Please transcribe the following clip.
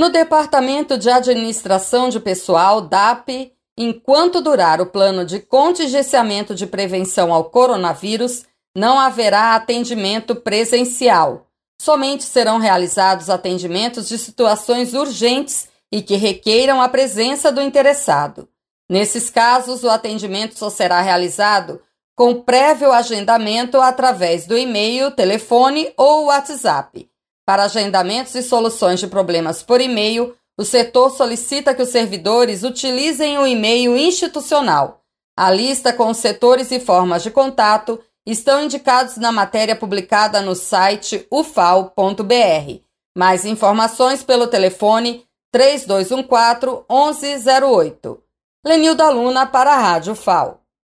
No Departamento de Administração de Pessoal, DAP, enquanto durar o plano de contingenciamento de prevenção ao coronavírus, não haverá atendimento presencial. Somente serão realizados atendimentos de situações urgentes e que requeiram a presença do interessado. Nesses casos, o atendimento só será realizado com prévio agendamento através do e-mail, telefone ou WhatsApp. Para agendamentos e soluções de problemas por e-mail, o setor solicita que os servidores utilizem o e-mail institucional. A lista com os setores e formas de contato estão indicados na matéria publicada no site ufal.br. Mais informações pelo telefone 3214 1108. Lenilda Luna para a Rádio FAO.